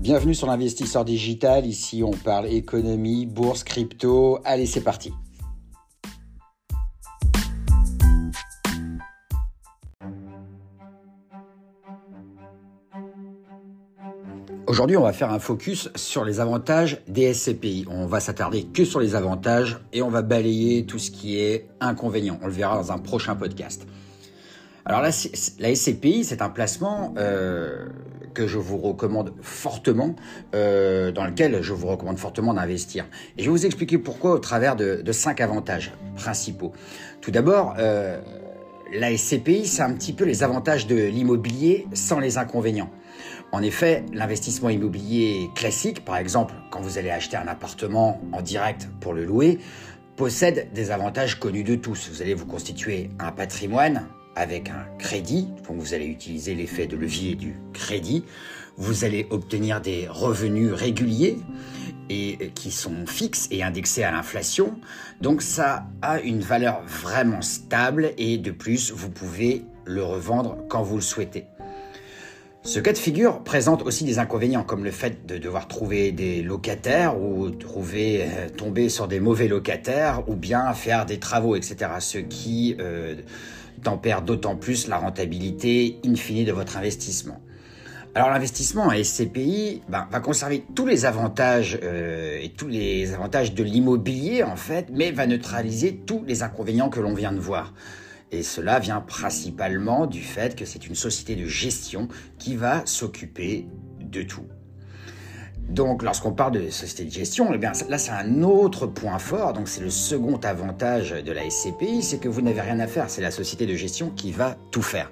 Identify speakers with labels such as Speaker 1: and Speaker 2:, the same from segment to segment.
Speaker 1: Bienvenue sur l'investisseur digital. Ici, on parle économie, bourse, crypto. Allez, c'est parti. Aujourd'hui, on va faire un focus sur les avantages des SCPI. On va s'attarder que sur les avantages et on va balayer tout ce qui est inconvénient. On le verra dans un prochain podcast. Alors la, SCPI, c'est un placement euh, que je vous recommande fortement, euh, dans lequel je vous recommande fortement d'investir. Et je vais vous expliquer pourquoi au travers de, cinq avantages principaux. Tout d'abord, euh, la SCPI, c'est un petit peu les avantages de l'immobilier sans les inconvénients. En effet, l'investissement immobilier classique, par exemple quand vous allez acheter un appartement en direct pour le louer, possède des avantages connus de tous. Vous allez vous constituer un patrimoine avec un crédit, donc vous allez utiliser l'effet de levier du crédit, vous allez obtenir des revenus réguliers et qui sont fixes et indexés à l'inflation. Donc ça a une valeur vraiment stable et de plus, vous pouvez le revendre quand vous le souhaitez. Ce cas de figure présente aussi des inconvénients comme le fait de devoir trouver des locataires ou trouver, euh, tomber sur des mauvais locataires ou bien faire des travaux, etc. Ce qui euh, tempère d'autant plus la rentabilité in fine de votre investissement. Alors l'investissement à SCPI ben, va conserver tous les avantages euh, et tous les avantages de l'immobilier en fait, mais va neutraliser tous les inconvénients que l'on vient de voir. Et cela vient principalement du fait que c'est une société de gestion qui va s'occuper de tout. Donc, lorsqu'on parle de société de gestion, eh bien, là, c'est un autre point fort. Donc, c'est le second avantage de la SCPI, c'est que vous n'avez rien à faire. C'est la société de gestion qui va tout faire.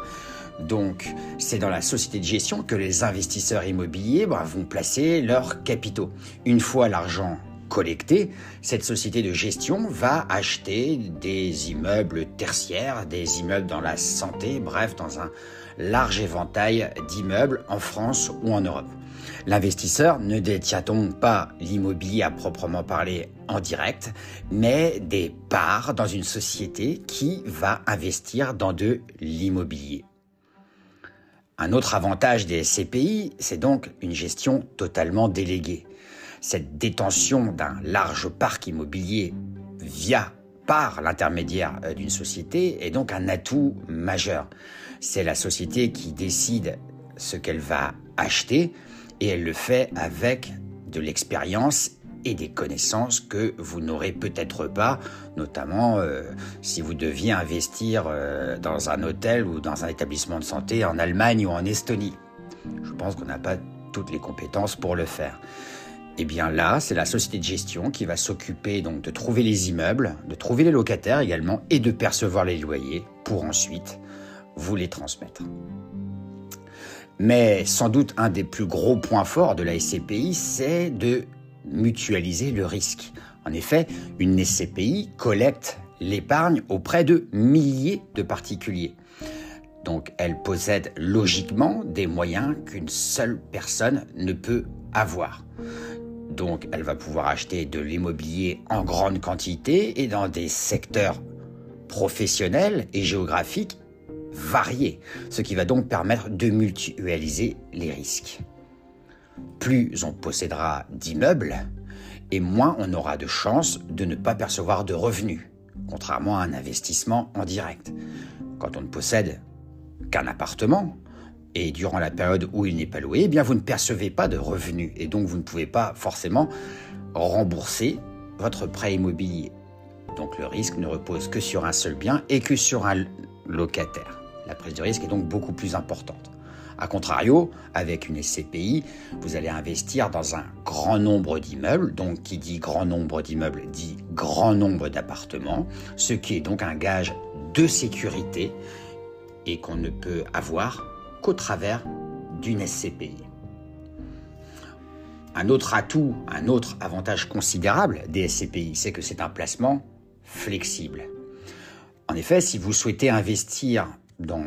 Speaker 1: Donc, c'est dans la société de gestion que les investisseurs immobiliers bah, vont placer leurs capitaux. Une fois l'argent collecté, cette société de gestion va acheter des immeubles tertiaires, des immeubles dans la santé, bref, dans un large éventail d'immeubles en France ou en Europe. L'investisseur ne détient donc pas l'immobilier à proprement parler en direct, mais des parts dans une société qui va investir dans de l'immobilier. Un autre avantage des SCPI, c'est donc une gestion totalement déléguée. Cette détention d'un large parc immobilier via par l'intermédiaire euh, d'une société est donc un atout majeur. C'est la société qui décide ce qu'elle va acheter et elle le fait avec de l'expérience et des connaissances que vous n'aurez peut-être pas, notamment euh, si vous deviez investir euh, dans un hôtel ou dans un établissement de santé en Allemagne ou en Estonie. Je pense qu'on n'a pas toutes les compétences pour le faire. Et eh bien là, c'est la société de gestion qui va s'occuper donc de trouver les immeubles, de trouver les locataires également et de percevoir les loyers pour ensuite vous les transmettre. Mais sans doute un des plus gros points forts de la SCPI, c'est de mutualiser le risque. En effet, une SCPI collecte l'épargne auprès de milliers de particuliers. Donc elle possède logiquement des moyens qu'une seule personne ne peut avoir. Donc elle va pouvoir acheter de l'immobilier en grande quantité et dans des secteurs professionnels et géographiques variés, ce qui va donc permettre de mutualiser les risques. Plus on possédera d'immeubles, et moins on aura de chances de ne pas percevoir de revenus, contrairement à un investissement en direct. Quand on ne possède qu'un appartement, et durant la période où il n'est pas loué, eh bien vous ne percevez pas de revenus et donc vous ne pouvez pas forcément rembourser votre prêt immobilier. Donc le risque ne repose que sur un seul bien et que sur un locataire. La prise de risque est donc beaucoup plus importante. A contrario, avec une SCPI, vous allez investir dans un grand nombre d'immeubles, donc qui dit grand nombre d'immeubles dit grand nombre d'appartements, ce qui est donc un gage de sécurité et qu'on ne peut avoir travers d'une SCPI. Un autre atout, un autre avantage considérable des SCPI, c'est que c'est un placement flexible. En effet, si vous souhaitez investir dans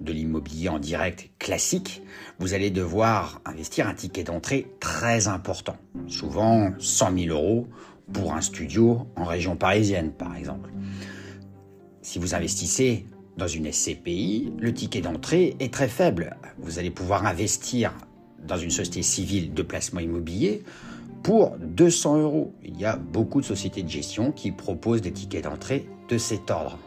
Speaker 1: de l'immobilier en direct classique, vous allez devoir investir un ticket d'entrée très important, souvent 100 000 euros pour un studio en région parisienne par exemple. Si vous investissez dans une SCPI, le ticket d'entrée est très faible. Vous allez pouvoir investir dans une société civile de placement immobilier pour 200 euros. Il y a beaucoup de sociétés de gestion qui proposent des tickets d'entrée de cet ordre.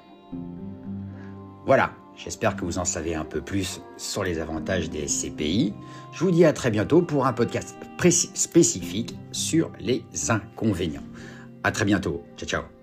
Speaker 1: Voilà, j'espère que vous en savez un peu plus sur les avantages des SCPI. Je vous dis à très bientôt pour un podcast spécifique sur les inconvénients. À très bientôt. Ciao ciao.